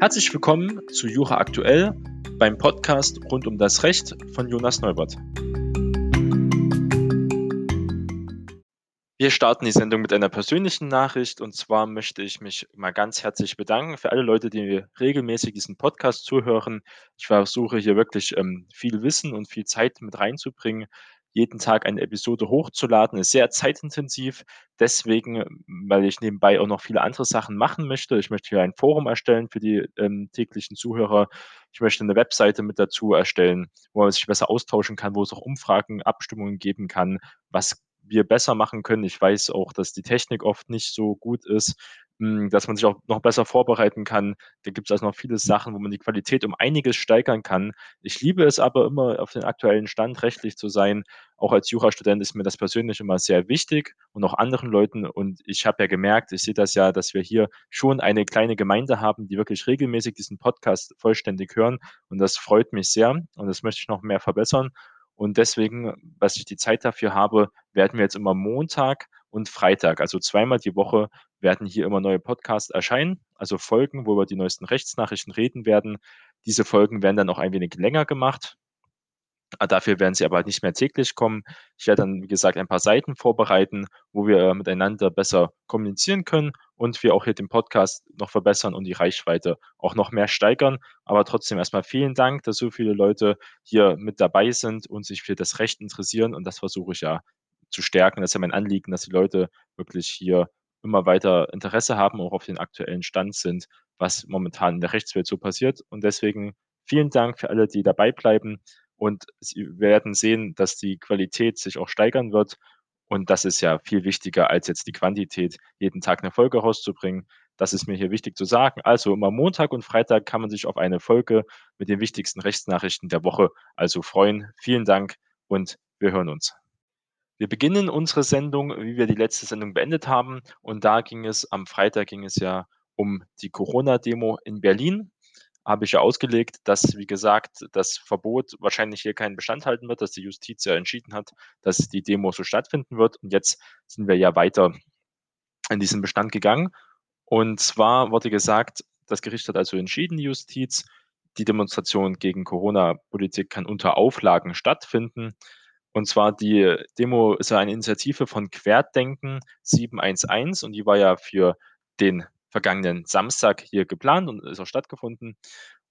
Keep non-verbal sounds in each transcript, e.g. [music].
Herzlich willkommen zu Jura Aktuell beim Podcast rund um das Recht von Jonas Neubert. Wir starten die Sendung mit einer persönlichen Nachricht und zwar möchte ich mich mal ganz herzlich bedanken für alle Leute, die regelmäßig diesen Podcast zuhören. Ich versuche hier wirklich ähm, viel Wissen und viel Zeit mit reinzubringen jeden Tag eine Episode hochzuladen, ist sehr zeitintensiv. Deswegen, weil ich nebenbei auch noch viele andere Sachen machen möchte. Ich möchte hier ein Forum erstellen für die ähm, täglichen Zuhörer. Ich möchte eine Webseite mit dazu erstellen, wo man sich besser austauschen kann, wo es auch Umfragen, Abstimmungen geben kann, was wir besser machen können. Ich weiß auch, dass die Technik oft nicht so gut ist. Hm, dass man sich auch noch besser vorbereiten kann. Da gibt es also noch viele Sachen, wo man die Qualität um einiges steigern kann. Ich liebe es aber immer, auf den aktuellen Stand rechtlich zu sein. Auch als Jurastudent ist mir das persönlich immer sehr wichtig und auch anderen Leuten. Und ich habe ja gemerkt, ich sehe das ja, dass wir hier schon eine kleine Gemeinde haben, die wirklich regelmäßig diesen Podcast vollständig hören. Und das freut mich sehr und das möchte ich noch mehr verbessern. Und deswegen, was ich die Zeit dafür habe, werden wir jetzt immer Montag und Freitag, also zweimal die Woche, werden hier immer neue Podcasts erscheinen, also Folgen, wo wir die neuesten Rechtsnachrichten reden werden. Diese Folgen werden dann auch ein wenig länger gemacht. Ah, dafür werden sie aber halt nicht mehr täglich kommen. Ich werde dann, wie gesagt, ein paar Seiten vorbereiten, wo wir miteinander besser kommunizieren können und wir auch hier den Podcast noch verbessern und die Reichweite auch noch mehr steigern. Aber trotzdem erstmal vielen Dank, dass so viele Leute hier mit dabei sind und sich für das Recht interessieren. Und das versuche ich ja zu stärken. Das ist ja mein Anliegen, dass die Leute wirklich hier immer weiter Interesse haben, auch auf den aktuellen Stand sind, was momentan in der Rechtswelt so passiert. Und deswegen vielen Dank für alle, die dabei bleiben. Und Sie werden sehen, dass die Qualität sich auch steigern wird. Und das ist ja viel wichtiger als jetzt die Quantität, jeden Tag eine Folge rauszubringen. Das ist mir hier wichtig zu sagen. Also immer Montag und Freitag kann man sich auf eine Folge mit den wichtigsten Rechtsnachrichten der Woche also freuen. Vielen Dank und wir hören uns. Wir beginnen unsere Sendung, wie wir die letzte Sendung beendet haben. Und da ging es, am Freitag ging es ja um die Corona-Demo in Berlin. Habe ich ja ausgelegt, dass, wie gesagt, das Verbot wahrscheinlich hier keinen Bestand halten wird, dass die Justiz ja entschieden hat, dass die Demo so stattfinden wird. Und jetzt sind wir ja weiter in diesen Bestand gegangen. Und zwar wurde gesagt, das Gericht hat also entschieden, die Justiz, die Demonstration gegen Corona-Politik kann unter Auflagen stattfinden. Und zwar die Demo ist ja eine Initiative von Querdenken 711 und die war ja für den vergangenen Samstag hier geplant und ist auch stattgefunden.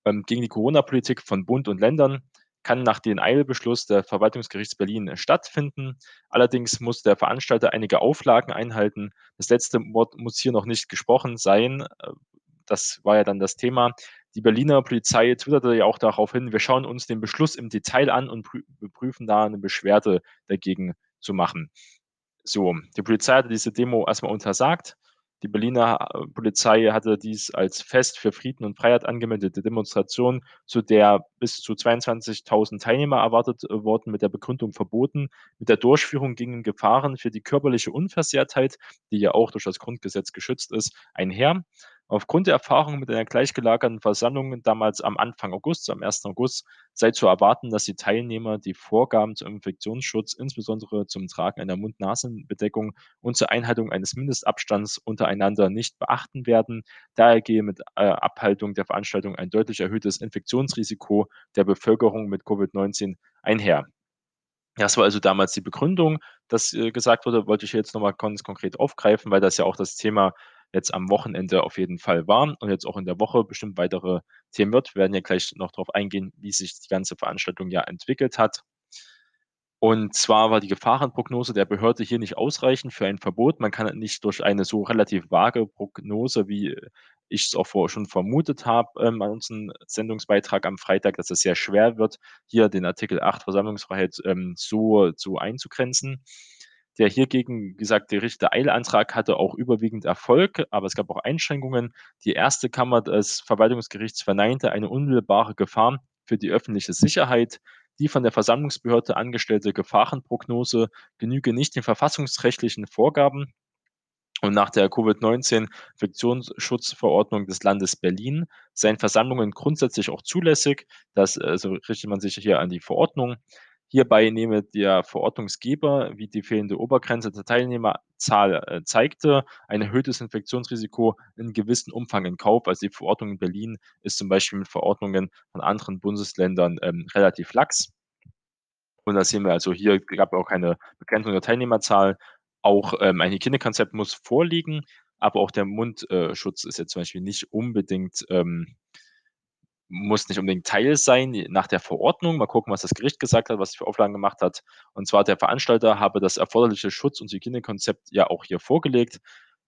Ähm, gegen die Corona-Politik von Bund und Ländern kann nach dem Eilbeschluss der Verwaltungsgerichts Berlin stattfinden. Allerdings muss der Veranstalter einige Auflagen einhalten. Das letzte Wort muss hier noch nicht gesprochen sein. Äh, das war ja dann das Thema. Die Berliner Polizei twitterte ja auch darauf hin, wir schauen uns den Beschluss im Detail an und prüfen da eine Beschwerde dagegen zu machen. So, die Polizei hatte diese Demo erstmal untersagt. Die Berliner äh, Polizei hatte dies als Fest für Frieden und Freiheit angemeldete Demonstration, zu der bis zu 22.000 Teilnehmer erwartet äh, wurden, mit der Begründung verboten. Mit der Durchführung gingen Gefahren für die körperliche Unversehrtheit, die ja auch durch das Grundgesetz geschützt ist, einher. Aufgrund der Erfahrung mit einer gleichgelagerten Versammlung damals am Anfang August, am 1. August, sei zu erwarten, dass die Teilnehmer die Vorgaben zum Infektionsschutz, insbesondere zum Tragen einer Mund-Nasen-Bedeckung und zur Einhaltung eines Mindestabstands untereinander nicht beachten werden. Daher gehe mit äh, Abhaltung der Veranstaltung ein deutlich erhöhtes Infektionsrisiko der Bevölkerung mit Covid-19 einher. Das war also damals die Begründung, dass äh, gesagt wurde, wollte ich jetzt nochmal ganz konkret aufgreifen, weil das ja auch das Thema jetzt am Wochenende auf jeden Fall war und jetzt auch in der Woche bestimmt weitere Themen wird. Wir werden ja gleich noch darauf eingehen, wie sich die ganze Veranstaltung ja entwickelt hat. Und zwar war die Gefahrenprognose der Behörde hier nicht ausreichend für ein Verbot. Man kann nicht durch eine so relativ vage Prognose, wie ich es auch vor, schon vermutet habe, ähm, an unserem Sendungsbeitrag am Freitag, dass es sehr schwer wird, hier den Artikel 8 Versammlungsfreiheit ähm, so, so einzugrenzen. Der hiergegen gesagt gerichtete Eilantrag hatte auch überwiegend Erfolg, aber es gab auch Einschränkungen. Die erste Kammer des Verwaltungsgerichts verneinte eine unmittelbare Gefahr für die öffentliche Sicherheit. Die von der Versammlungsbehörde angestellte Gefahrenprognose genüge nicht den verfassungsrechtlichen Vorgaben. Und nach der Covid-19-Infektionsschutzverordnung des Landes Berlin seien Versammlungen grundsätzlich auch zulässig. Das also richtet man sich hier an die Verordnung. Hierbei nehme der Verordnungsgeber, wie die fehlende Obergrenze der Teilnehmerzahl äh, zeigte, ein erhöhtes Infektionsrisiko in gewissem Umfang in Kauf. Also die Verordnung in Berlin ist zum Beispiel mit Verordnungen von anderen Bundesländern ähm, relativ lax. Und da sehen wir also hier gab es auch keine Begrenzung der Teilnehmerzahl. Auch ähm, ein Hygienekonzept muss vorliegen, aber auch der Mundschutz äh, ist jetzt zum Beispiel nicht unbedingt ähm, muss nicht unbedingt Teil sein nach der Verordnung. Mal gucken, was das Gericht gesagt hat, was es für Auflagen gemacht hat. Und zwar der Veranstalter habe das erforderliche Schutz- und Hygienekonzept ja auch hier vorgelegt.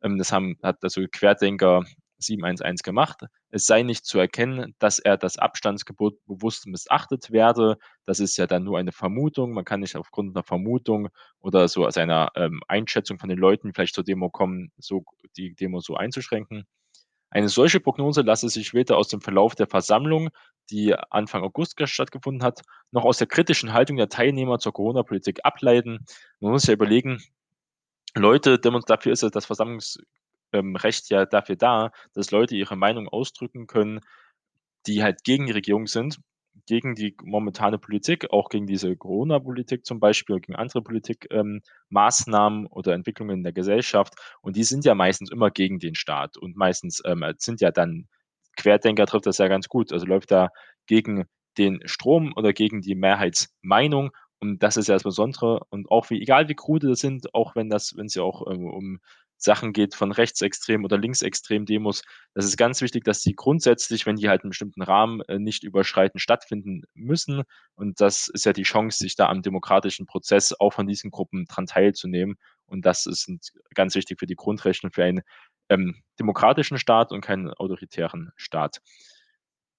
Ähm, das haben, hat also Querdenker 711 gemacht. Es sei nicht zu erkennen, dass er das Abstandsgebot bewusst missachtet werde. Das ist ja dann nur eine Vermutung. Man kann nicht aufgrund einer Vermutung oder so aus einer ähm, Einschätzung von den Leuten vielleicht zur Demo kommen, so die Demo so einzuschränken. Eine solche Prognose lasse sich weder aus dem Verlauf der Versammlung, die Anfang August stattgefunden hat, noch aus der kritischen Haltung der Teilnehmer zur Corona-Politik ableiten. Man muss ja überlegen, Leute, dafür ist ja das Versammlungsrecht ähm, ja dafür da, dass Leute ihre Meinung ausdrücken können, die halt gegen die Regierung sind gegen die momentane Politik, auch gegen diese Corona-Politik zum Beispiel, gegen andere Politikmaßnahmen ähm, oder Entwicklungen in der Gesellschaft. Und die sind ja meistens immer gegen den Staat und meistens ähm, sind ja dann Querdenker trifft das ja ganz gut. Also läuft da gegen den Strom oder gegen die Mehrheitsmeinung. Und das ist ja das Besondere. Und auch wie, egal wie krude das sind, auch wenn das, wenn ja auch ähm, um Sachen geht von rechtsextremen oder linksextremen Demos. Das ist ganz wichtig, dass die grundsätzlich, wenn die halt einen bestimmten Rahmen äh, nicht überschreiten, stattfinden müssen. Und das ist ja die Chance, sich da am demokratischen Prozess auch von diesen Gruppen dran teilzunehmen. Und das ist ganz wichtig für die Grundrechte für einen ähm, demokratischen Staat und keinen autoritären Staat.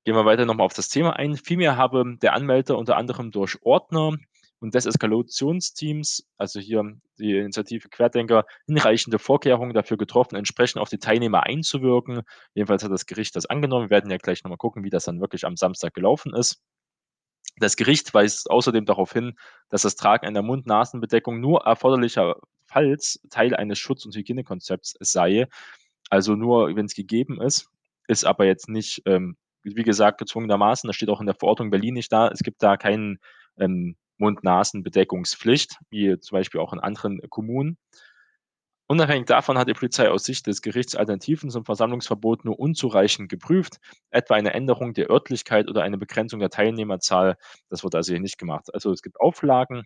Gehen wir weiter nochmal auf das Thema ein. Vielmehr habe der Anmelder unter anderem durch Ordner und Deseskalationsteams, also hier die Initiative Querdenker, hinreichende Vorkehrungen dafür getroffen, entsprechend auf die Teilnehmer einzuwirken. Jedenfalls hat das Gericht das angenommen. Wir werden ja gleich nochmal gucken, wie das dann wirklich am Samstag gelaufen ist. Das Gericht weist außerdem darauf hin, dass das Tragen einer Mund-Nasen-Bedeckung nur erforderlicherfalls Teil eines Schutz- und Hygienekonzepts sei. Also nur, wenn es gegeben ist, ist aber jetzt nicht, ähm, wie gesagt, gezwungenermaßen, das steht auch in der Verordnung Berlin nicht da. Es gibt da keinen ähm, Mund-Nasen-Bedeckungspflicht, wie zum Beispiel auch in anderen Kommunen. Unabhängig davon hat die Polizei aus Sicht des Gerichts Alternativen zum Versammlungsverbot nur unzureichend geprüft, etwa eine Änderung der Örtlichkeit oder eine Begrenzung der Teilnehmerzahl. Das wird also hier nicht gemacht. Also es gibt Auflagen,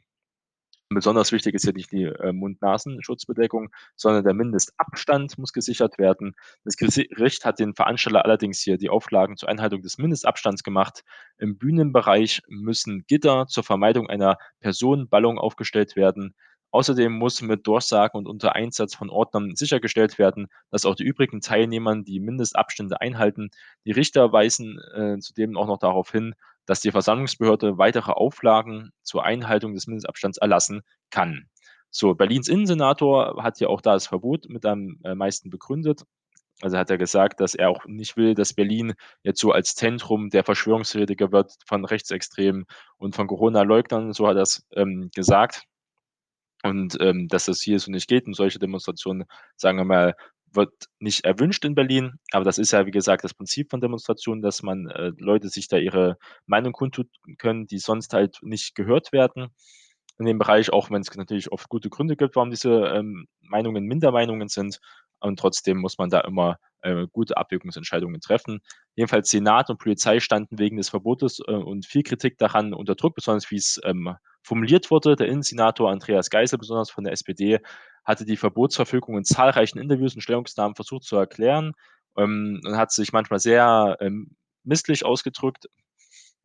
Besonders wichtig ist hier nicht die äh, Mund-Nasen-Schutzbedeckung, sondern der Mindestabstand muss gesichert werden. Das Gericht hat den Veranstalter allerdings hier die Auflagen zur Einhaltung des Mindestabstands gemacht. Im Bühnenbereich müssen Gitter zur Vermeidung einer Personenballung aufgestellt werden. Außerdem muss mit Durchsagen und unter Einsatz von Ordnern sichergestellt werden, dass auch die übrigen Teilnehmer die Mindestabstände einhalten. Die Richter weisen äh, zudem auch noch darauf hin, dass die Versammlungsbehörde weitere Auflagen zur Einhaltung des Mindestabstands erlassen kann. So, Berlins Innensenator hat ja auch da das Verbot mit am äh, meisten begründet. Also hat er gesagt, dass er auch nicht will, dass Berlin jetzt so als Zentrum der Verschwörungstheoretiker wird von Rechtsextremen und von Corona-Leugnern, so hat er es ähm, gesagt. Und ähm, dass das hier so nicht geht und solche Demonstrationen, sagen wir mal, wird nicht erwünscht in Berlin, aber das ist ja, wie gesagt, das Prinzip von Demonstrationen, dass man äh, Leute sich da ihre Meinung kundtun können, die sonst halt nicht gehört werden in dem Bereich, auch wenn es natürlich oft gute Gründe gibt, warum diese ähm, Meinungen Mindermeinungen sind. Und trotzdem muss man da immer äh, gute Abwägungsentscheidungen treffen. Jedenfalls Senat und Polizei standen wegen des Verbotes äh, und viel Kritik daran unter Druck, besonders wie es ähm, formuliert wurde. Der Innensenator Andreas Geisel, besonders von der SPD, hatte die Verbotsverfügung in zahlreichen Interviews und Stellungnahmen versucht zu erklären ähm, und hat sich manchmal sehr ähm, misslich ausgedrückt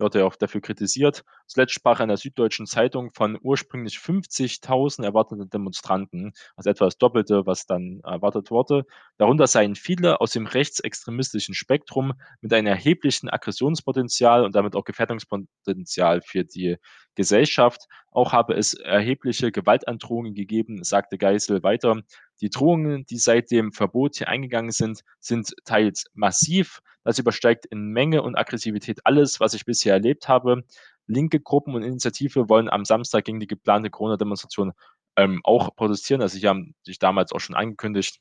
wird er auch dafür kritisiert. Zuletzt sprach er in der Süddeutschen Zeitung von ursprünglich 50.000 erwarteten Demonstranten, also etwa das Doppelte, was dann erwartet wurde. Darunter seien viele aus dem rechtsextremistischen Spektrum mit einem erheblichen Aggressionspotenzial und damit auch Gefährdungspotenzial für die Gesellschaft. Auch habe es erhebliche Gewaltandrohungen gegeben, sagte Geisel weiter. Die Drohungen, die seit dem Verbot hier eingegangen sind, sind teils massiv. Das übersteigt in Menge und Aggressivität alles, was ich bisher erlebt habe. Linke Gruppen und Initiative wollen am Samstag gegen die geplante Corona-Demonstration ähm, auch protestieren. Also sie haben sich damals auch schon angekündigt.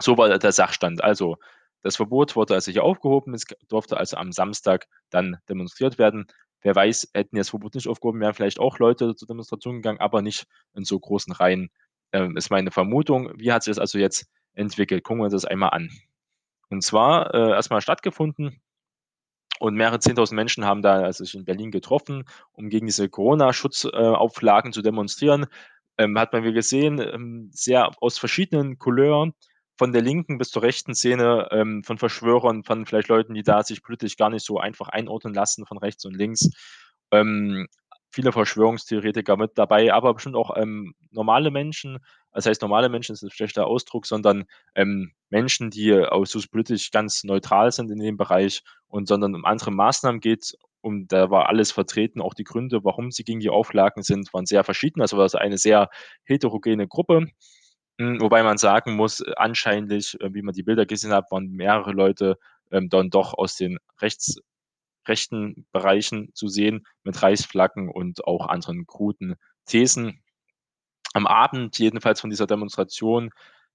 So war der Sachstand. Also das Verbot wurde also hier aufgehoben. Es durfte also am Samstag dann demonstriert werden. Wer weiß, hätten jetzt Verbot nicht aufgehoben, wären vielleicht auch Leute zur Demonstration gegangen, aber nicht in so großen Reihen, ähm, ist meine Vermutung. Wie hat sich das also jetzt entwickelt? Gucken wir uns das einmal an. Und zwar äh, erstmal stattgefunden und mehrere 10.000 Menschen haben da also sich in Berlin getroffen, um gegen diese Corona-Schutzauflagen äh, zu demonstrieren. Ähm, hat man wie gesehen, ähm, sehr aus verschiedenen Couleuren, von der linken bis zur rechten Szene, ähm, von Verschwörern, von vielleicht Leuten, die da sich politisch gar nicht so einfach einordnen lassen, von rechts und links. Ähm, viele Verschwörungstheoretiker mit dabei, aber bestimmt auch ähm, normale Menschen. Das heißt, normale Menschen ist ein schlechter Ausdruck, sondern ähm, Menschen, die aus so politisch ganz neutral sind in dem Bereich und sondern um andere Maßnahmen geht. Und da war alles vertreten, auch die Gründe, warum sie gegen die Auflagen sind, waren sehr verschieden. Also war es eine sehr heterogene Gruppe. Hm, wobei man sagen muss, anscheinend, äh, wie man die Bilder gesehen hat, waren mehrere Leute ähm, dann doch aus den rechts rechten Bereichen zu sehen mit Reichsflaggen und auch anderen kruden Thesen. Am Abend jedenfalls von dieser Demonstration,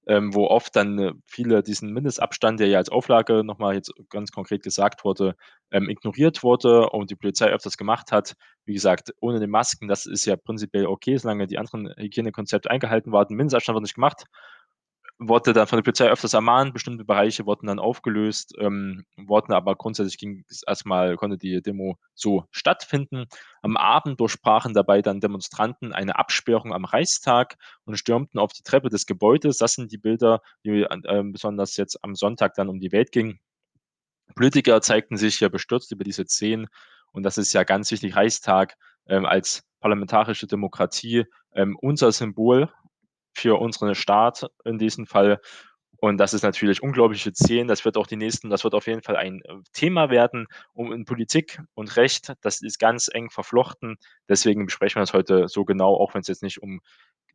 ähm, wo oft dann äh, viele diesen Mindestabstand, der ja als Auflage nochmal jetzt ganz konkret gesagt wurde, ähm, ignoriert wurde und die Polizei öfters gemacht hat. Wie gesagt, ohne die Masken, das ist ja prinzipiell okay, solange die anderen Hygienekonzepte eingehalten werden. Mindestabstand wird nicht gemacht wurde dann von der Polizei öfters ermahnt, bestimmte Bereiche wurden dann aufgelöst, ähm, wurden aber grundsätzlich ging es erstmal, konnte die Demo so stattfinden. Am Abend durchsprachen dabei dann Demonstranten eine Absperrung am Reichstag und stürmten auf die Treppe des Gebäudes. Das sind die Bilder, die äh, besonders jetzt am Sonntag dann um die Welt gingen. Politiker zeigten sich ja bestürzt über diese Szenen und das ist ja ganz wichtig, Reichstag ähm, als parlamentarische Demokratie ähm, unser Symbol für unseren Staat in diesem Fall. Und das ist natürlich unglaubliche Zehn. Das wird auch die nächsten, das wird auf jeden Fall ein äh, Thema werden. Um in Politik und Recht, das ist ganz eng verflochten. Deswegen besprechen wir das heute so genau, auch wenn es jetzt nicht um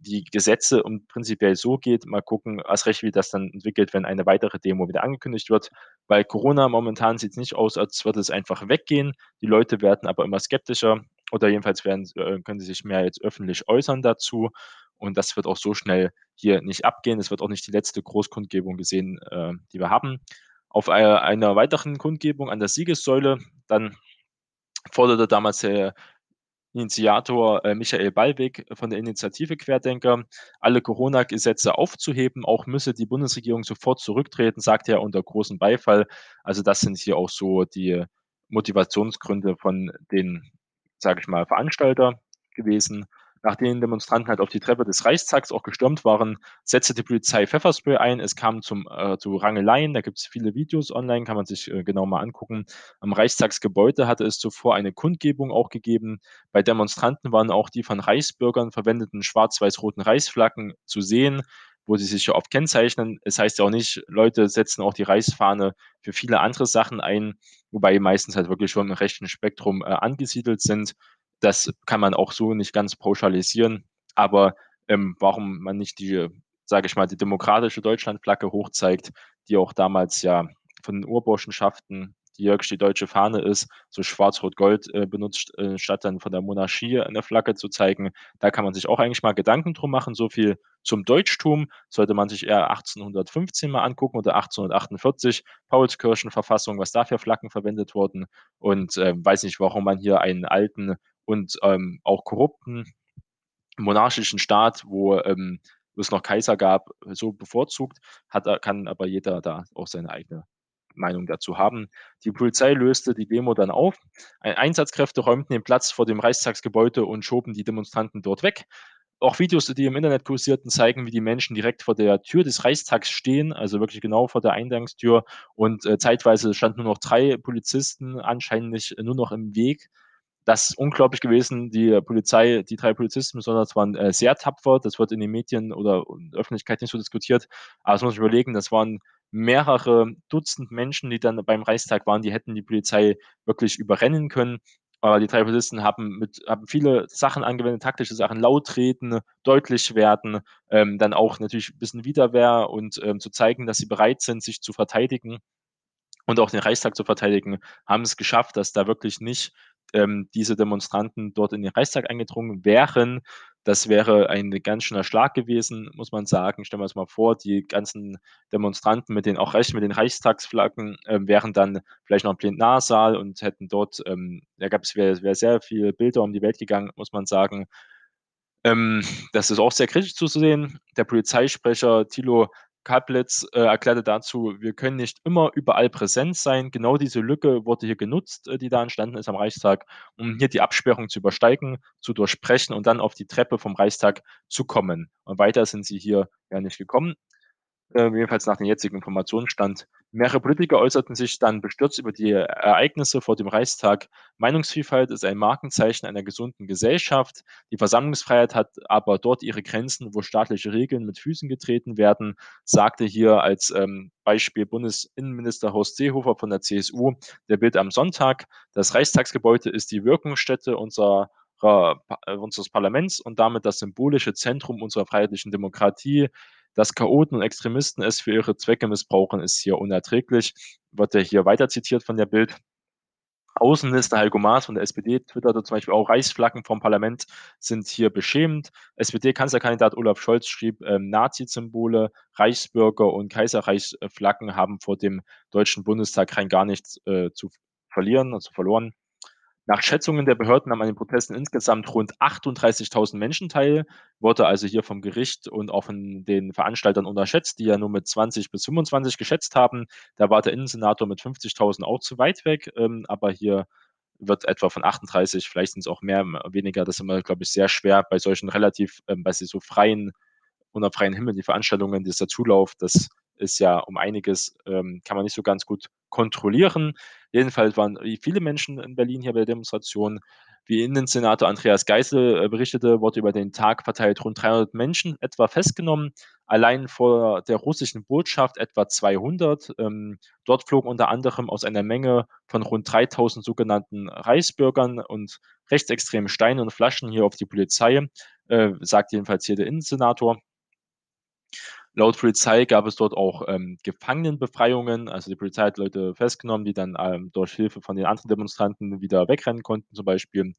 die Gesetze um prinzipiell so geht. Mal gucken, was recht wie das dann entwickelt, wenn eine weitere Demo wieder angekündigt wird. Weil Corona momentan sieht es nicht aus, als würde es einfach weggehen. Die Leute werden aber immer skeptischer oder jedenfalls werden, äh, können sie sich mehr jetzt öffentlich äußern dazu. Und das wird auch so schnell hier nicht abgehen. Es wird auch nicht die letzte Großkundgebung gesehen, äh, die wir haben. Auf einer, einer weiteren Kundgebung an der Siegessäule, dann forderte damals der Initiator äh, Michael Ballweg von der Initiative Querdenker, alle Corona-Gesetze aufzuheben. Auch müsse die Bundesregierung sofort zurücktreten, sagt er unter großem Beifall. Also das sind hier auch so die Motivationsgründe von den, sage ich mal, Veranstalter gewesen. Nachdem Demonstranten halt auf die Treppe des Reichstags auch gestürmt waren, setzte die Polizei Pfefferspray ein. Es kam zum, äh, zu Rangeleien. Da gibt es viele Videos online, kann man sich äh, genau mal angucken. Am Reichstagsgebäude hatte es zuvor eine Kundgebung auch gegeben. Bei Demonstranten waren auch die von Reichsbürgern verwendeten schwarz-weiß-roten Reichsflaggen zu sehen wo sie sich ja oft kennzeichnen. Es heißt ja auch nicht, Leute setzen auch die Reichsfahne für viele andere Sachen ein, wobei meistens halt wirklich schon im rechten Spektrum äh, angesiedelt sind. Das kann man auch so nicht ganz pauschalisieren. Aber ähm, warum man nicht die, sage ich mal, die demokratische Deutschlandflagge hochzeigt, die auch damals ja von den Urburschenschaften, die wirklich die deutsche Fahne ist, so schwarz-rot-gold äh, benutzt, äh, statt dann von der Monarchie eine Flagge zu zeigen. Da kann man sich auch eigentlich mal Gedanken drum machen. So viel zum Deutschtum sollte man sich eher 1815 mal angucken oder 1848, Paulskirchenverfassung, was da für Flaggen verwendet wurden. Und äh, weiß nicht, warum man hier einen alten und ähm, auch korrupten monarchischen Staat, wo ähm, es noch Kaiser gab, so bevorzugt, hat, kann aber jeder da auch seine eigene Meinung dazu haben. Die Polizei löste die Demo dann auf. Einsatzkräfte räumten den Platz vor dem Reichstagsgebäude und schoben die Demonstranten dort weg. Auch Videos, die im Internet kursierten, zeigen, wie die Menschen direkt vor der Tür des Reichstags stehen, also wirklich genau vor der Eingangstür. Und äh, zeitweise standen nur noch drei Polizisten anscheinend nur noch im Weg das ist unglaublich gewesen. Die Polizei, die drei Polizisten besonders waren äh, sehr tapfer. Das wird in den Medien oder in der Öffentlichkeit nicht so diskutiert. Aber das muss ich überlegen, das waren mehrere Dutzend Menschen, die dann beim Reichstag waren, die hätten die Polizei wirklich überrennen können. Aber die drei Polizisten haben, mit, haben viele Sachen angewendet, taktische Sachen, laut reden, deutlich werden, ähm, dann auch natürlich ein bisschen Widerwehr und ähm, zu zeigen, dass sie bereit sind, sich zu verteidigen und auch den Reichstag zu verteidigen, haben es geschafft, dass da wirklich nicht ähm, diese Demonstranten dort in den Reichstag eingedrungen wären. Das wäre ein ganz schöner Schlag gewesen, muss man sagen. Stellen wir uns mal vor, die ganzen Demonstranten mit den auch recht mit den Reichstagsflaggen, äh, wären dann vielleicht noch im Plenarsaal und hätten dort, ähm da gab's wäre wäre sehr viele Bilder um die Welt gegangen, muss man sagen. Ähm, das ist auch sehr kritisch zu sehen. Der Polizeisprecher Thilo Kablitz, äh, erklärte dazu: „Wir können nicht immer überall präsent sein.“ Genau diese Lücke wurde hier genutzt, äh, die da entstanden ist am Reichstag, um hier die Absperrung zu übersteigen, zu durchbrechen und dann auf die Treppe vom Reichstag zu kommen. Und weiter sind sie hier ja nicht gekommen äh, jedenfalls nach dem jetzigen Informationsstand. Mehrere Politiker äußerten sich dann bestürzt über die Ereignisse vor dem Reichstag. Meinungsvielfalt ist ein Markenzeichen einer gesunden Gesellschaft. Die Versammlungsfreiheit hat aber dort ihre Grenzen, wo staatliche Regeln mit Füßen getreten werden, sagte hier als ähm, Beispiel Bundesinnenminister Horst Seehofer von der CSU der Bild am Sonntag. Das Reichstagsgebäude ist die Wirkungsstätte unserer äh, unseres Parlaments und damit das symbolische Zentrum unserer freiheitlichen Demokratie. Dass Chaoten und Extremisten es für ihre Zwecke missbrauchen, ist hier unerträglich. Wird ja hier weiter zitiert von der Bild. Außenminister Heiko Maas von der SPD twitterte zum Beispiel auch, Reichsflaggen vom Parlament sind hier beschämend. SPD-Kanzlerkandidat Olaf Scholz schrieb, ähm, Nazi-Symbole, Reichsbürger und Kaiserreichsflaggen haben vor dem Deutschen Bundestag rein gar nichts äh, zu verlieren, also verloren. Nach Schätzungen der Behörden nahmen an den Protesten insgesamt rund 38.000 Menschen teil, wurde also hier vom Gericht und auch von den Veranstaltern unterschätzt, die ja nur mit 20 bis 25 geschätzt haben. Da war der Innensenator mit 50.000 auch zu weit weg, ähm, aber hier wird etwa von 38, vielleicht sind es auch mehr, weniger, das ist immer, glaube ich, sehr schwer bei solchen relativ, ähm, bei so freien, unter freiem Himmel, die Veranstaltungen, dieser Zulauf, das ist ja um einiges, ähm, kann man nicht so ganz gut kontrollieren. Jedenfalls waren viele Menschen in Berlin hier bei der Demonstration. Wie Innensenator Andreas Geisel äh, berichtete, wurde über den Tag verteilt rund 300 Menschen etwa festgenommen. Allein vor der russischen Botschaft etwa 200. Ähm, dort flogen unter anderem aus einer Menge von rund 3000 sogenannten Reichsbürgern und rechtsextremen Steine und Flaschen hier auf die Polizei, äh, sagt jedenfalls hier der Innensenator. Laut Polizei gab es dort auch, ähm, Gefangenenbefreiungen. Also, die Polizei hat Leute festgenommen, die dann, ähm, durch Hilfe von den anderen Demonstranten wieder wegrennen konnten zum Beispiel.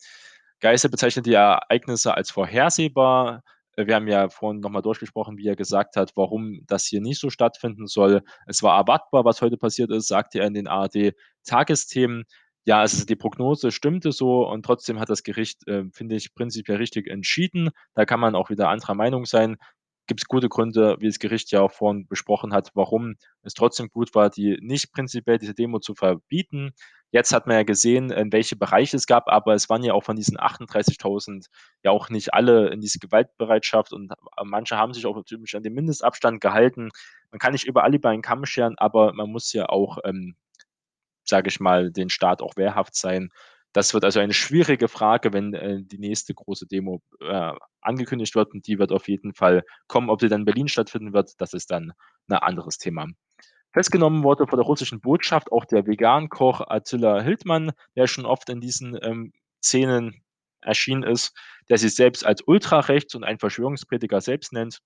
Geisel bezeichnet die Ereignisse als vorhersehbar. Äh, wir haben ja vorhin noch mal durchgesprochen, wie er gesagt hat, warum das hier nicht so stattfinden soll. Es war erwartbar, was heute passiert ist, sagte er in den ARD-Tagesthemen. Ja, also die Prognose stimmte so und trotzdem hat das Gericht, äh, finde ich, prinzipiell richtig entschieden. Da kann man auch wieder anderer Meinung sein gibt es gute Gründe, wie das Gericht ja auch vorhin besprochen hat, warum es trotzdem gut war, die nicht prinzipiell diese Demo zu verbieten. Jetzt hat man ja gesehen, in welche Bereiche es gab, aber es waren ja auch von diesen 38.000 ja auch nicht alle in diese Gewaltbereitschaft und manche haben sich auch natürlich an den Mindestabstand gehalten. Man kann nicht über alle über einen Kamm scheren, aber man muss ja auch, ähm, sage ich mal, den Staat auch wehrhaft sein. Das wird also eine schwierige Frage, wenn, äh, die nächste große Demo, äh, angekündigt wird und die wird auf jeden Fall kommen. Ob sie dann in Berlin stattfinden wird, das ist dann 'n anderes Thema. Festgenommen wurde vor der russischen Botschaft auch der Vegankoch Attila Hildmann, der schon oft in diesen, ähm, Szenen erschienen ist, der sich selbst als ultrarechts und ein Verschwörungsprediger selbst nennt.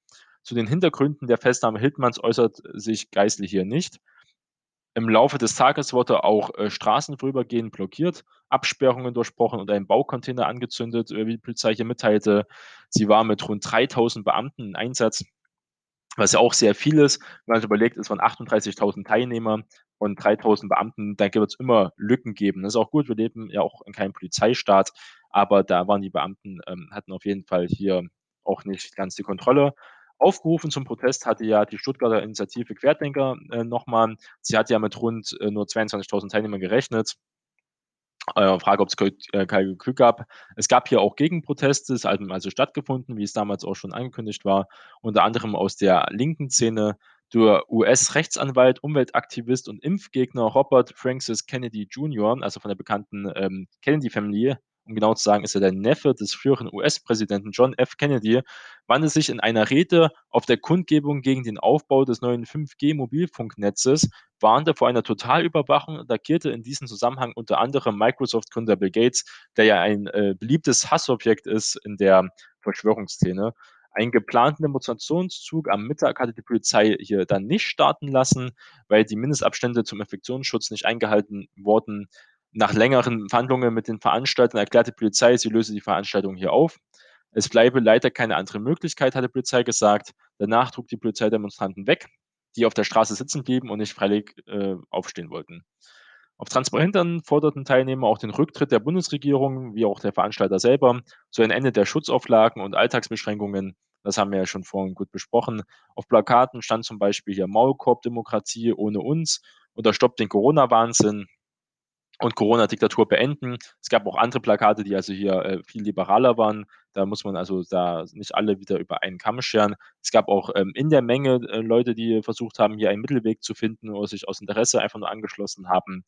Zu den Hintergründen der Festnahme Hildmanns äußert sich Geisel hier nicht. Im Laufe des Tages wurde auch, äh, Straßen vorübergehend blockiert, Absperrungen durchbrochen und ein Baucontainer angezündet, äh, wie die Polizei hier mitteilte. Sie war mit rund 3.000 Beamten in Einsatz, was ja auch sehr viel ist. Wenn man sich überlegt, es waren 38.000 Teilnehmer und 3.000 Beamten, da wird es immer Lücken geben. Das ist auch gut, wir leben ja auch in keinem Polizeistaat, aber da waren die Beamten ähm, hatten auf jeden Fall hier auch nicht ganz die Kontrolle. Aufgerufen zum Protest hatte ja die Stuttgarter Initiative Querdenker äh, noch mal. Sie hat ja mit rund, äh, nur 22.000 Teilnehmern gerechnet. Äh, Frage, ob's Glück äh, kein Glück gab. Es gab hier auch Gegenproteste, es haben also stattgefunden, wie es damals auch schon angekündigt war, unter anderem aus der linken Szene. Der US-Rechtsanwalt, Umweltaktivist und Impfgegner Robert Francis Kennedy Jr., also von der bekannten ähm, Kennedy-Familie, um genau zu sagen, ist er der Neffe des früheren US-Präsidenten John F. Kennedy, wandte sich in einer Rede auf der Kundgebung gegen den Aufbau des neuen 5G-Mobilfunknetzes, warnte vor einer Totalüberwachung und attackierte in diesem Zusammenhang unter anderem Microsoft-Gründer Bill Gates, der ja ein äh, beliebtes Hassobjekt ist in der Verschwörungsszene. Einen geplanten Demonstrationszug am Mittag hatte die Polizei hier dann nicht starten lassen, weil die Mindestabstände zum Infektionsschutz nicht eingehalten wurden. Nach längeren Verhandlungen mit den Veranstaltern erklärt die Polizei, sie löse die Veranstaltung hier auf. Es bleibe leider keine andere Möglichkeit, hat die Polizei gesagt. Danach trug die Polizei Demonstranten weg, die auf der Straße sitzen blieben und nicht freiwillig äh, aufstehen wollten. Auf Transparenten forderten Teilnehmer auch den Rücktritt der Bundesregierung, wie auch der Veranstalter selber, so ein Ende der Schutzauflagen und Alltagsbeschränkungen. Das haben wir ja schon vorhin gut besprochen. Auf Plakaten stand zum Beispiel hier Maulkorb-Demokratie ohne uns oder Stopp den Corona-Wahnsinn und Corona-Diktatur beenden. Es gab auch andere Plakate, die also hier äh, viel liberaler waren. Da muss man also da nicht alle wieder über einen Kamm scheren. Es gab auch ähm, in der Menge äh, Leute, die versucht haben, hier einen Mittelweg zu finden oder sich aus Interesse einfach nur angeschlossen haben.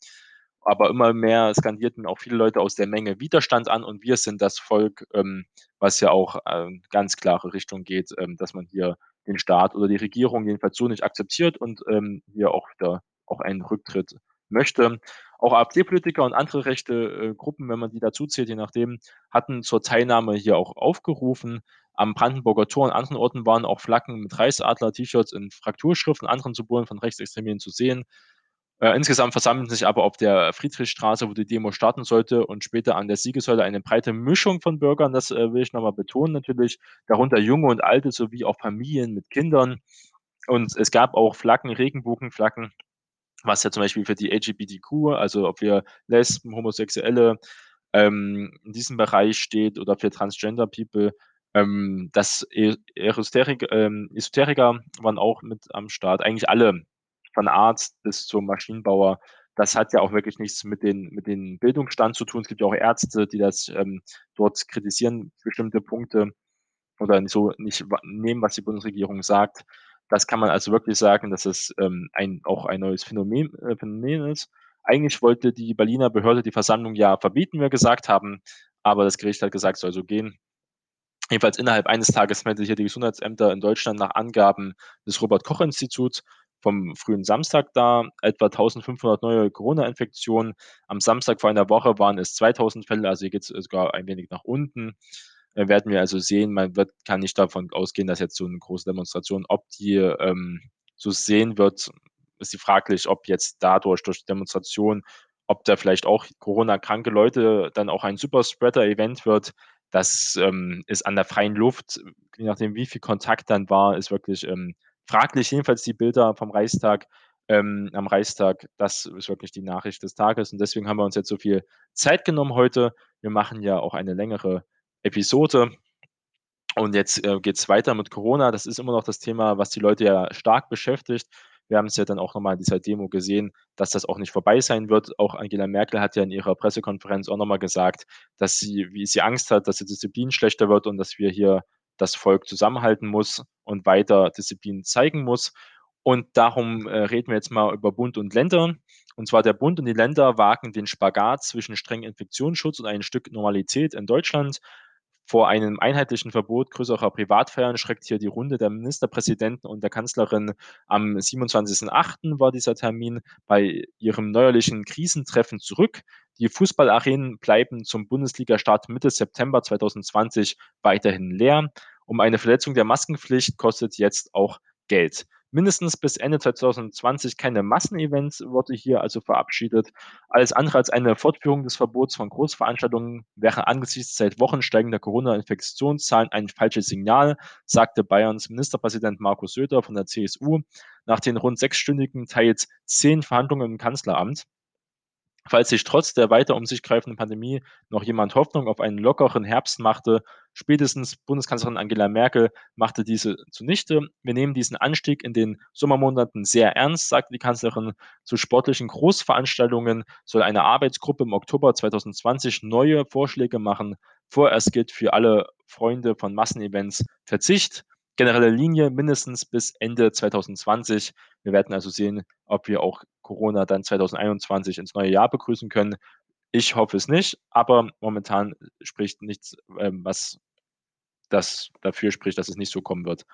Aber immer mehr skandierten auch viele Leute aus der Menge Widerstand an und wir sind das Volk, ähm, was ja auch äh, ganz klare Richtung geht, ähm, dass man hier den Staat oder die Regierung jedenfalls so nicht akzeptiert und ähm, hier auch wieder auch einen Rücktritt möchte. Auch AfD-Politiker und andere rechte äh, Gruppen, wenn man die dazu zählt, je nachdem, hatten zur Teilnahme hier auch aufgerufen. Am Brandenburger Tor und anderen Orten waren auch Flaggen mit Reichsadler-T-Shirts in Frakturschrift und anderen Symbolen von Rechtsextremen zu sehen. Äh, insgesamt versammelten sich aber auf der Friedrichstraße, wo die Demo starten sollte, und später an der Siegessäule eine breite Mischung von Bürgern. Das äh, will ich nochmal betonen natürlich. Darunter Junge und Alte sowie auch Familien mit Kindern. Und es gab auch Flaggen, Regenbogenflaggen was ja zum Beispiel für die LGBTQ, also ob wir Lesben, Homosexuelle ähm, in diesem Bereich steht oder für Transgender People. Ähm, das e Esoterik, ähm, Esoteriker waren auch mit am Start. Eigentlich alle, von Arzt bis zum Maschinenbauer. Das hat ja auch wirklich nichts mit den, mit den Bildungsstand zu tun. Es gibt ja auch Ärzte, die das ähm, dort kritisieren, bestimmte Punkte oder so nicht nehmen, was die Bundesregierung sagt. Das kann man also wirklich sagen, dass es ähm, ein, auch ein neues Phänomen, äh, Phänomen ist. Eigentlich wollte die Berliner Behörde die Versammlung ja verbieten, wie wir gesagt haben, aber das Gericht hat gesagt, soll so gehen. Jedenfalls innerhalb eines Tages meldete hier die Gesundheitsämter in Deutschland nach Angaben des Robert-Koch-Instituts vom frühen Samstag da etwa 1500 neue Corona-Infektionen. Am Samstag vor einer Woche waren es 2000 Fälle, also hier geht es sogar ein wenig nach unten. Äh, werden wir also sehen, man wird, kann nicht davon ausgehen, dass jetzt so eine große Demonstration, ob die ähm, so sehen wird, ist die fraglich, ob jetzt dadurch, durch die Demonstration, ob da vielleicht auch Corona-kranke Leute dann auch ein Superspreader-Event wird. Das ähm, ist an der freien Luft, je nachdem, wie viel Kontakt dann war, ist wirklich ähm, fraglich. Jedenfalls die Bilder vom Reichstag ähm, am Reichstag, das ist wirklich die Nachricht des Tages. Und deswegen haben wir uns jetzt so viel Zeit genommen heute. Wir machen ja auch eine längere Episode. Und jetzt äh, geht es weiter mit Corona. Das ist immer noch das Thema, was die Leute ja stark beschäftigt. Wir haben es ja dann auch nochmal in dieser Demo gesehen, dass das auch nicht vorbei sein wird. Auch Angela Merkel hat ja in ihrer Pressekonferenz auch nochmal gesagt, dass sie, wie sie Angst hat, dass die Disziplin schlechter wird und dass wir hier das Volk zusammenhalten muss und weiter Disziplin zeigen muss. Und darum äh, reden wir jetzt mal über Bund und Länder. Und zwar der Bund und die Länder wagen den Spagat zwischen strengem Infektionsschutz und ein Stück Normalität in Deutschland. Vor einem einheitlichen Verbot größerer Privatfeiern schreckt hier die Runde der Ministerpräsidenten und der Kanzlerin. Am 27.08. war dieser Termin bei ihrem neuerlichen Krisentreffen zurück. Die Fußballarenen bleiben zum Bundesliga-Start Mitte September 2020 weiterhin leer. Um eine Verletzung der Maskenpflicht kostet jetzt auch Geld mindestens bis Ende 2020 keine Massenevents wurde hier also verabschiedet. Alles andere als eine Fortführung des Verbots von Großveranstaltungen wäre angesichts seit Wochen steigender Corona-Infektionszahlen ein falsches Signal, sagte Bayerns Ministerpräsident Markus Söder von der CSU nach den rund sechsstündigen, teils zehn Verhandlungen im Kanzleramt. Falls sich trotz der weiter um sich greifenden Pandemie noch jemand Hoffnung auf einen lockeren Herbst machte, spätestens Bundeskanzlerin Angela Merkel machte diese zunichte. Wir nehmen diesen Anstieg in den Sommermonaten sehr ernst, sagte die Kanzlerin. Zu sportlichen Großveranstaltungen soll eine Arbeitsgruppe im Oktober 2020 neue Vorschläge machen. Vorerst gilt für alle Freunde von Massenevents Verzicht generelle Linie mindestens bis Ende 2020. Wir werden also sehen, ob wir auch Corona dann 2021 ins neue Jahr begrüßen können. Ich hoffe es nicht, aber momentan spricht nichts, ähm, was das dafür spricht, dass es nicht so kommen wird.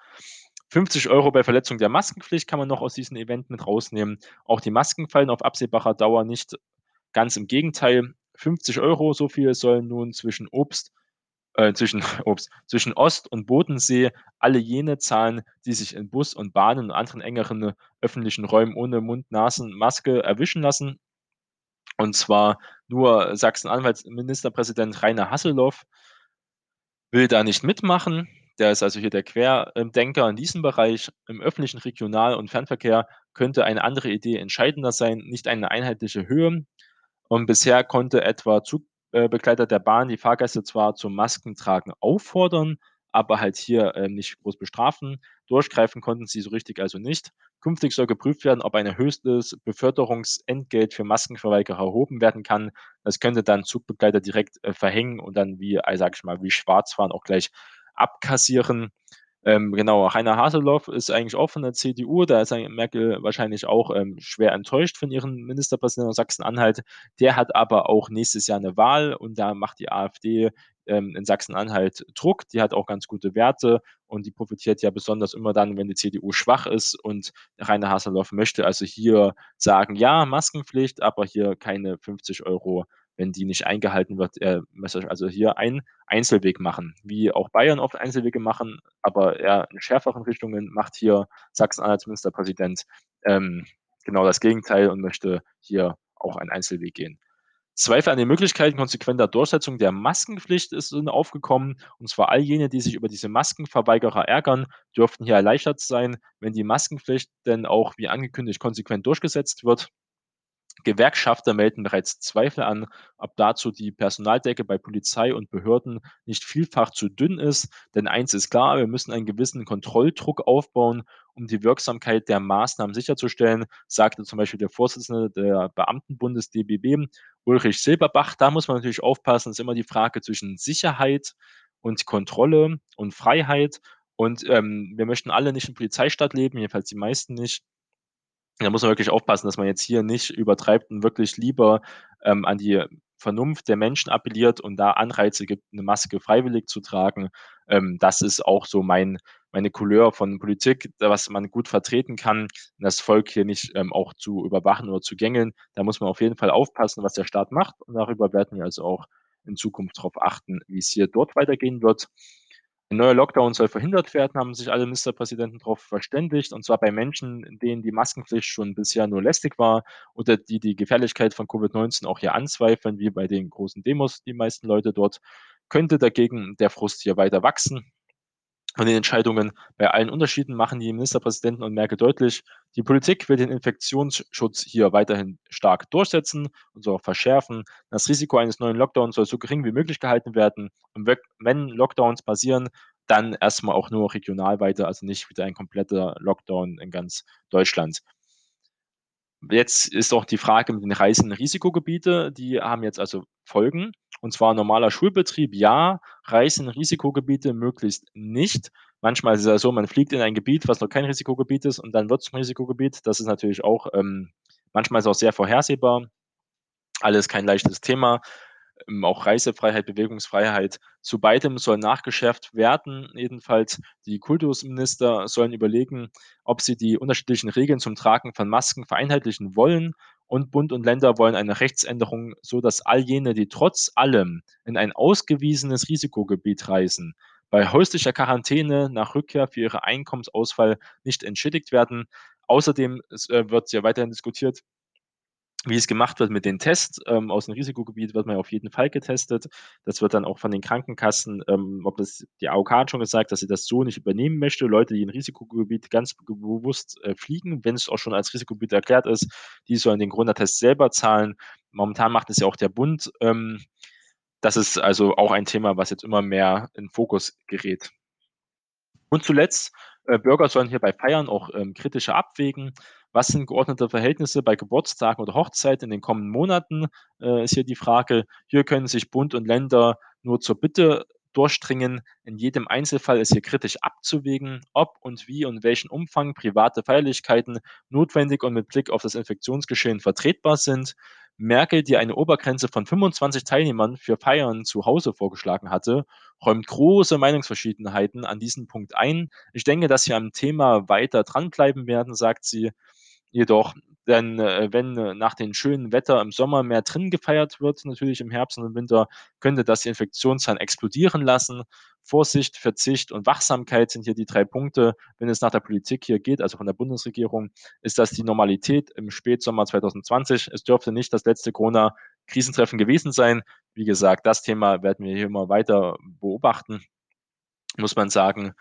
50 Euro bei Verletzung der Maskenpflicht kann man noch aus diesem Event mit rausnehmen. Auch die Masken fallen auf absehbarer Dauer nicht. Ganz im Gegenteil. 50 Euro, so viel sollen nun zwischen Obst äh, zwischen, [laughs] ups, zwischen Ost- und Bodensee alle jene zahlen, die sich in Bus und Bahnen und anderen engeren äh, öffentlichen Räumen ohne Mund-Nasen-Maske erwischen lassen. Und zwar Nur Sachsen-Anhalts Ministerpräsident Rainer Haseloff will da nicht mitmachen. Der ist also hier der Querdenker in diesem Bereich. Im öffentlichen Regional und Fernverkehr könnte eine andere Idee entscheidender sein, nicht eine einheitliche Höhe. Und bisher konnte etwa Zugbegleiter der Bahn die Fahrgäste zwar zum Maskentragen auffordern, aber halt hier, äh, nicht groß bestrafen. Durchgreifen konnten sie so richtig also nicht. Künftig soll geprüft werden, ob ein erhöhtes Beförderungsentgelt für Maskenverweigerer erhoben werden kann. Das könnte dann Zugbegleiter direkt, äh, verhängen und dann wie, äh, sage ich mal, wie Schwarzfahren auch gleich abkassieren. Ähm, genau, Rainer Haseloff ist eigentlich auch von der CDU, da ist Merkel wahrscheinlich auch, ähm, schwer enttäuscht von ihrem Ministerpräsidenten aus Sachsen-Anhalt. Der hat aber auch nächstes Jahr eine Wahl und da macht die AfD, ähm, in Sachsen-Anhalt Druck. Die hat auch ganz gute Werte und die profitiert ja besonders immer dann, wenn die CDU schwach ist und Rainer Haseloff möchte also hier sagen: „Ja, Maskenpflicht, aber hier keine 50 Euro wenn die nicht eingehalten wird, möchte also hier einen Einzelweg machen, wie auch Bayern oft Einzelwege machen, aber eher in schärferen Richtungen macht hier Sachsen-Anhalts Ministerpräsident ähm, genau das Gegenteil und möchte hier auch einen Einzelweg gehen. Zweifel an den Möglichkeiten konsequenter Durchsetzung der Maskenpflicht ist sind aufgekommen, und zwar all jene, die sich über diese Maskenverweigerer ärgern, dürften hier erleichtert sein, wenn die Maskenpflicht denn auch wie angekündigt konsequent durchgesetzt wird. Gewerkschafter melden bereits Zweifel an, ob dazu die Personaldecke bei Polizei und Behörden nicht vielfach zu dünn ist. Denn eins ist klar, wir müssen einen gewissen Kontrolldruck aufbauen, um die Wirksamkeit der Maßnahmen sicherzustellen, sagte zum Beispiel der Vorsitzende der Beamtenbundes DBB, Ulrich Silberbach. Da muss man natürlich aufpassen, es ist immer die Frage zwischen Sicherheit und Kontrolle und Freiheit. Und ähm, wir möchten alle nicht in Polizeistaat leben, jedenfalls die meisten nicht. Da muss man wirklich aufpassen, dass man jetzt hier nicht übertreibt und wirklich lieber, ähm, an die Vernunft der Menschen appelliert und da Anreize gibt, 'ne Maske freiwillig zu tragen. Ähm, das ist auch so mein meine Couleur von Politik, was man gut vertreten kann, das Volk hier nicht, ähm, auch zu überwachen oder zu gängeln. Da muss man auf jeden Fall aufpassen, was der Staat macht und darüber werden wir also auch in Zukunft drauf achten, wie's hier dort weitergehen wird. Ein neuer Lockdown soll verhindert werden, haben sich alle Ministerpräsidenten darauf verständigt, und zwar bei Menschen, denen die Maskenpflicht schon bisher nur lästig war oder die die Gefährlichkeit von Covid-19 auch hier anzweifeln, wie bei den großen Demos, die meisten Leute dort, könnte dagegen der Frust hier weiter wachsen. Von den Entscheidungen bei allen Unterschieden machen die Ministerpräsidenten und Merkel deutlich, die Politik will den Infektionsschutz hier weiterhin stark durchsetzen und so auch verschärfen. Das Risiko eines neuen Lockdowns soll so gering wie möglich gehalten werden. Und wenn Lockdowns passieren, dann erstmal auch nur regional weiter, also nicht wieder ein kompletter Lockdown in ganz Deutschland. Jetzt ist auch die Frage mit den Reisen Risikogebiete, die haben jetzt also Folgen. Und zwar normaler Schulbetrieb ja, Reisen Risikogebiete möglichst nicht. Manchmal ist es ja so, man fliegt in ein Gebiet, was noch kein Risikogebiet ist und dann wird's zum Risikogebiet. Das ist natürlich auch ähm, manchmal ist auch sehr vorhersehbar. Alles kein leichtes Thema. Ähm, auch Reisefreiheit, Bewegungsfreiheit. Zu beidem soll nachgeschärft werden. Jedenfalls die Kultusminister sollen überlegen, ob sie die unterschiedlichen Regeln zum Tragen von Masken vereinheitlichen wollen. Und Bund und Länder wollen eine Rechtsänderung, so dass all jene, die trotz allem in ein ausgewiesenes Risikogebiet reisen, bei häuslicher Quarantäne nach Rückkehr für ihre Einkommensausfall nicht entschädigt werden. Außerdem äh, wird ja weiterhin diskutiert, wie es gemacht wird mit den Tests. Ähm, aus dem Risikogebiet wird man auf jeden Fall getestet. Das wird dann auch von den Krankenkassen, ähm, ob das die AOK hat schon gesagt, dass sie das so nicht übernehmen möchte. Leute, die in Risikogebiet ganz bewusst äh, fliegen, wenn es auch schon als Risikogebiet erklärt ist, die sollen den Corona-Test selber zahlen. Momentan macht es ja auch der Bund. Ähm, das ist also auch ein Thema, was jetzt immer mehr in Fokus gerät. Und zuletzt, äh, Bürger sollen hier bei Feiern auch ähm, kritischer abwägen. Was sind geordnete Verhältnisse bei Geburtstagen oder Hochzeiten in den kommenden Monaten, äh, ist hier die Frage. Hier können sich Bund und Länder nur zur Bitte durchdringen. In jedem Einzelfall ist hier kritisch abzuwägen, ob und wie und welchen Umfang private Feierlichkeiten notwendig und mit Blick auf das Infektionsgeschehen vertretbar sind. Merkel, die eine Obergrenze von 25 Teilnehmern für Feiern zu Hause vorgeschlagen hatte, räumt große Meinungsverschiedenheiten an diesem Punkt ein. Ich denke, dass wir am Thema weiter dranbleiben werden, sagt sie. Jedoch denn, äh, wenn äh, nach dem schönen Wetter im Sommer mehr drin gefeiert wird, natürlich im Herbst und im Winter, könnte das die Infektionszahlen explodieren lassen. Vorsicht, Verzicht und Wachsamkeit sind hier die drei Punkte. Wenn es nach der Politik hier geht, also von der Bundesregierung, ist das die Normalität im Spätsommer 2020. Es dürfte nicht das letzte Corona-Krisentreffen gewesen sein. Wie gesagt, das Thema werden wir hier immer weiter beobachten, muss man sagen.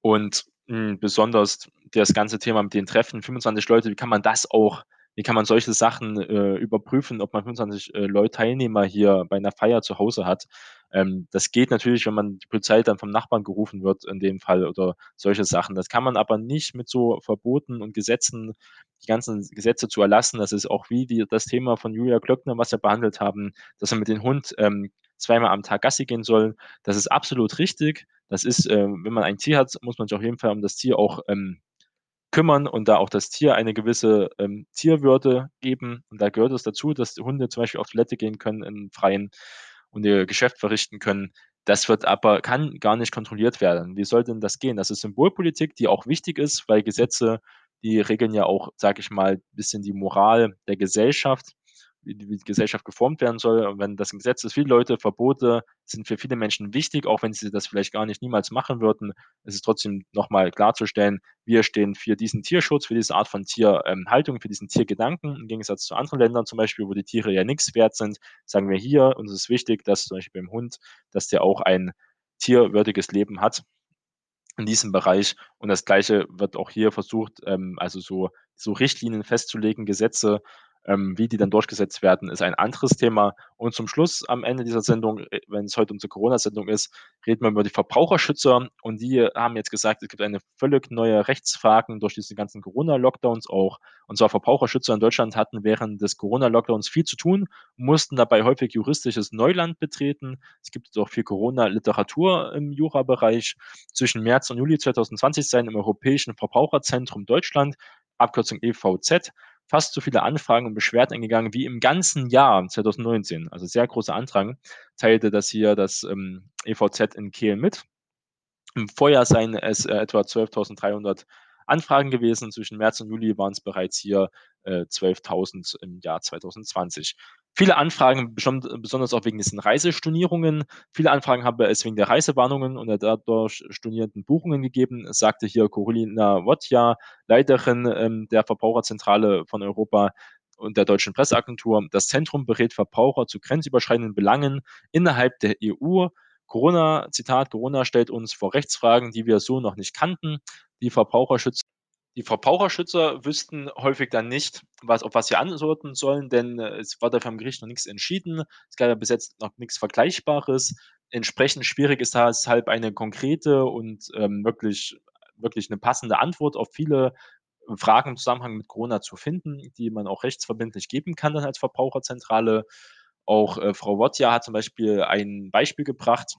Und hm, besonders das ganze Thema mit den Treffen, 25 Leute, wie kann man das auch wie kann man solche Sachen äh, überprüfen, ob man 25 äh, Leute Teilnehmer hier bei einer Feier zu Hause hat? Ähm, das geht natürlich, wenn man die Polizei dann vom Nachbarn gerufen wird in dem Fall oder solche Sachen. Das kann man aber nicht mit so Verboten und Gesetzen, die ganzen Gesetze zu erlassen. Das ist auch wie die, das Thema von Julia Klöckner, was wir behandelt haben, dass man mit dem Hund ähm, zweimal am Tag Gassi gehen soll. Das ist absolut richtig. Das ist, äh, wenn man ein Tier hat, muss man sich auf jeden Fall um das Tier auch ähm, kümmern und da auch das Tier eine gewisse ähm, Tierwürde geben. Und da gehört es dazu, dass Hunde zum Beispiel auf Toilette gehen können im Freien und ihr Geschäft verrichten können. Das wird aber, kann gar nicht kontrolliert werden. Wie soll denn das gehen? Das ist Symbolpolitik, die auch wichtig ist, weil Gesetze, die regeln ja auch, sage ich mal, ein bisschen die Moral der Gesellschaft wie die Gesellschaft geformt werden soll. Und wenn das ein Gesetz ist, viele Leute, Verbote sind für viele Menschen wichtig, auch wenn sie das vielleicht gar nicht niemals machen würden, ist es trotzdem nochmal klarzustellen, wir stehen für diesen Tierschutz, für diese Art von Tierhaltung, ähm, für diesen Tiergedanken, im Gegensatz zu anderen Ländern zum Beispiel, wo die Tiere ja nichts wert sind, sagen wir hier, uns ist wichtig, dass zum Beispiel beim Hund, dass der auch ein tierwürdiges Leben hat in diesem Bereich. Und das Gleiche wird auch hier versucht, ähm, also so, so Richtlinien festzulegen, Gesetze, ähm, wie die dann durchgesetzt werden, ist ein anderes Thema. Und zum Schluss am Ende dieser Sendung, äh, wenn es heute unsere Corona-Sendung ist, reden wir über die Verbraucherschützer. Und die haben jetzt gesagt, es gibt eine völlig neue Rechtsfragen durch diese ganzen Corona-Lockdowns auch. Und zwar Verbraucherschützer in Deutschland hatten während des Corona-Lockdowns viel zu tun, mussten dabei häufig juristisches Neuland betreten. Es gibt auch viel Corona-Literatur im Jura-Bereich. Zwischen März und Juli 2020 seien im Europäischen Verbraucherzentrum Deutschland, Abkürzung EVZ, fast so viele Anfragen und Beschwerden eingegangen wie im ganzen Jahr 2019. Also sehr großer Antrag. Teilte das hier das ähm, EVZ in Kehl mit. Im Vorjahr seien es äh, etwa 12.300 Anfragen gewesen. Zwischen März und Juli waren es bereits hier äh, 12.000 im Jahr 2020. Viele Anfragen, besonders auch wegen diesen Reisestornierungen. Viele Anfragen habe es wegen der Reisewarnungen und der dadurch stornierten Buchungen gegeben, sagte hier Corolina Wotja, Leiterin ähm, der Verbraucherzentrale von Europa und der Deutschen Presseagentur. Das Zentrum berät Verbraucher zu grenzüberschreitenden Belangen innerhalb der EU. Corona, Zitat, Corona stellt uns vor Rechtsfragen, die wir so noch nicht kannten. Die Verbraucherschützer die Verbraucherschützer wüssten häufig dann nicht, was, auf was sie antworten sollen, denn äh, es war da vom Gericht noch nichts entschieden. Es gab ja bis jetzt noch nichts Vergleichbares. Entsprechend schwierig ist deshalb eine konkrete und ähm, wirklich, wirklich eine passende Antwort auf viele Fragen im Zusammenhang mit Corona zu finden, die man auch rechtsverbindlich geben kann dann als Verbraucherzentrale. Auch äh, Frau Wotja hat zum Beispiel ein Beispiel gebracht,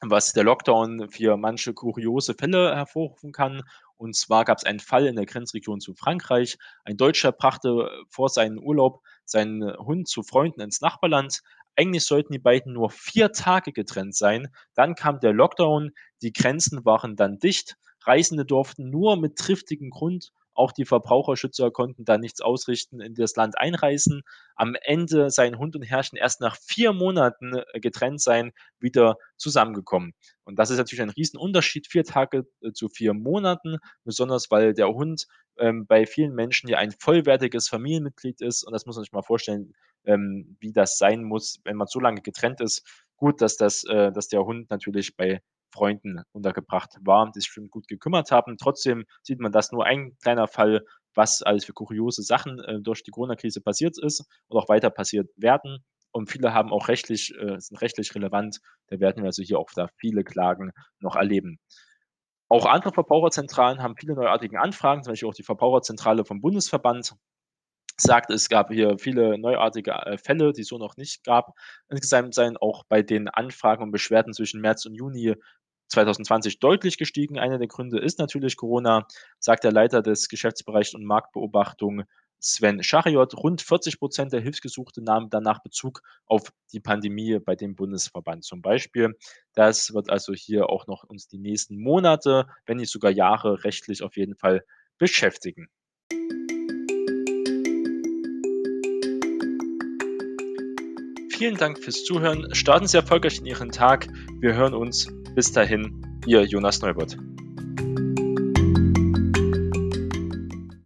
was der Lockdown für manche kuriose Fälle hervorrufen kann. Und zwar gab es einen Fall in der Grenzregion zu Frankreich. Ein Deutscher brachte vor seinem Urlaub seinen Hund zu Freunden ins Nachbarland. Eigentlich sollten die beiden nur vier Tage getrennt sein. Dann kam der Lockdown, die Grenzen waren dann dicht. Reisende durften nur mit triftigem Grund auch die Verbraucherschützer konnten da nichts ausrichten, in das Land einreisen. Am Ende seien Hund und Herrchen erst nach vier Monaten äh, getrennt sein, wieder zusammengekommen. Und das ist natürlich ein Riesenunterschied, vier Tage äh, zu vier Monaten, besonders weil der Hund ähm, bei vielen Menschen ja ein vollwertiges Familienmitglied ist. Und das muss man sich mal vorstellen, ähm, wie das sein muss, wenn man so lange getrennt ist. Gut, dass, das, äh, dass der Hund natürlich bei Freunden untergebracht war, die sich schon gut gekümmert haben. Trotzdem sieht man, dass nur ein kleiner Fall, was alles für kuriose Sachen äh, durch die Corona-Krise passiert ist und auch weiter passiert werden. Und viele haben auch rechtlich, äh, sind rechtlich relevant. Da werden wir also hier auch da viele Klagen noch erleben. Auch andere Verbraucherzentralen haben viele neuartige Anfragen, zum Beispiel auch die Verbraucherzentrale vom Bundesverband sagt, es gab hier viele neuartige äh, Fälle, die es so noch nicht gab. Insgesamt seien auch bei den Anfragen und Beschwerden zwischen März und Juni 2020 deutlich gestiegen. Einer der Gründe ist natürlich Corona, sagt der Leiter des Geschäftsbereichs und Marktbeobachtung Sven Schariot. Rund 40 Prozent der Hilfsgesuchte nahmen danach Bezug auf die Pandemie bei dem Bundesverband zum Beispiel. Das wird also hier auch noch uns die nächsten Monate, wenn nicht sogar Jahre rechtlich auf jeden Fall beschäftigen. Vielen Dank fürs Zuhören. Starten Sie erfolgreich in Ihren Tag. Wir hören uns. Bis dahin, Ihr Jonas Neubert.